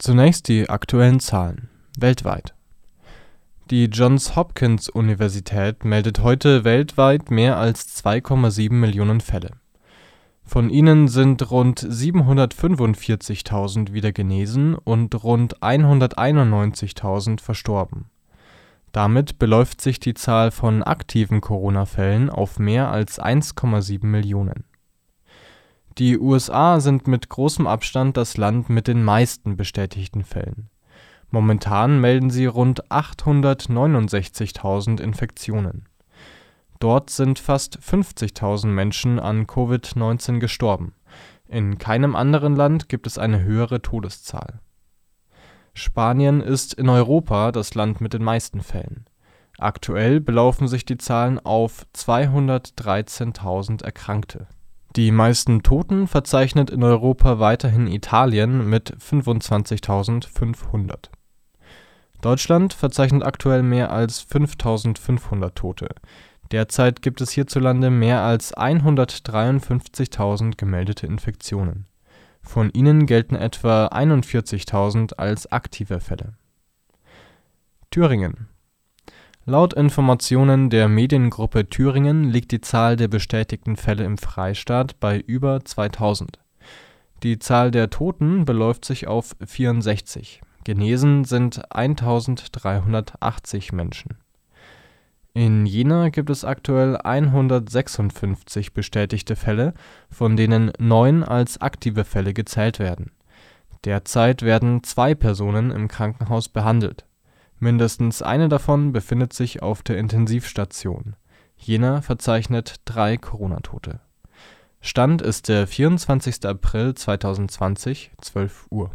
Zunächst die aktuellen Zahlen weltweit. Die Johns Hopkins Universität meldet heute weltweit mehr als 2,7 Millionen Fälle. Von ihnen sind rund 745.000 wieder genesen und rund 191.000 verstorben. Damit beläuft sich die Zahl von aktiven Corona-Fällen auf mehr als 1,7 Millionen. Die USA sind mit großem Abstand das Land mit den meisten bestätigten Fällen. Momentan melden sie rund 869.000 Infektionen. Dort sind fast 50.000 Menschen an Covid-19 gestorben. In keinem anderen Land gibt es eine höhere Todeszahl. Spanien ist in Europa das Land mit den meisten Fällen. Aktuell belaufen sich die Zahlen auf 213.000 Erkrankte. Die meisten Toten verzeichnet in Europa weiterhin Italien mit 25.500. Deutschland verzeichnet aktuell mehr als 5.500 Tote. Derzeit gibt es hierzulande mehr als 153.000 gemeldete Infektionen. Von ihnen gelten etwa 41.000 als aktive Fälle. Thüringen Laut Informationen der Mediengruppe Thüringen liegt die Zahl der bestätigten Fälle im Freistaat bei über 2000. Die Zahl der Toten beläuft sich auf 64. Genesen sind 1380 Menschen. In Jena gibt es aktuell 156 bestätigte Fälle, von denen neun als aktive Fälle gezählt werden. Derzeit werden zwei Personen im Krankenhaus behandelt. Mindestens eine davon befindet sich auf der Intensivstation. Jena verzeichnet drei Corona-Tote. Stand ist der 24. April 2020, 12 Uhr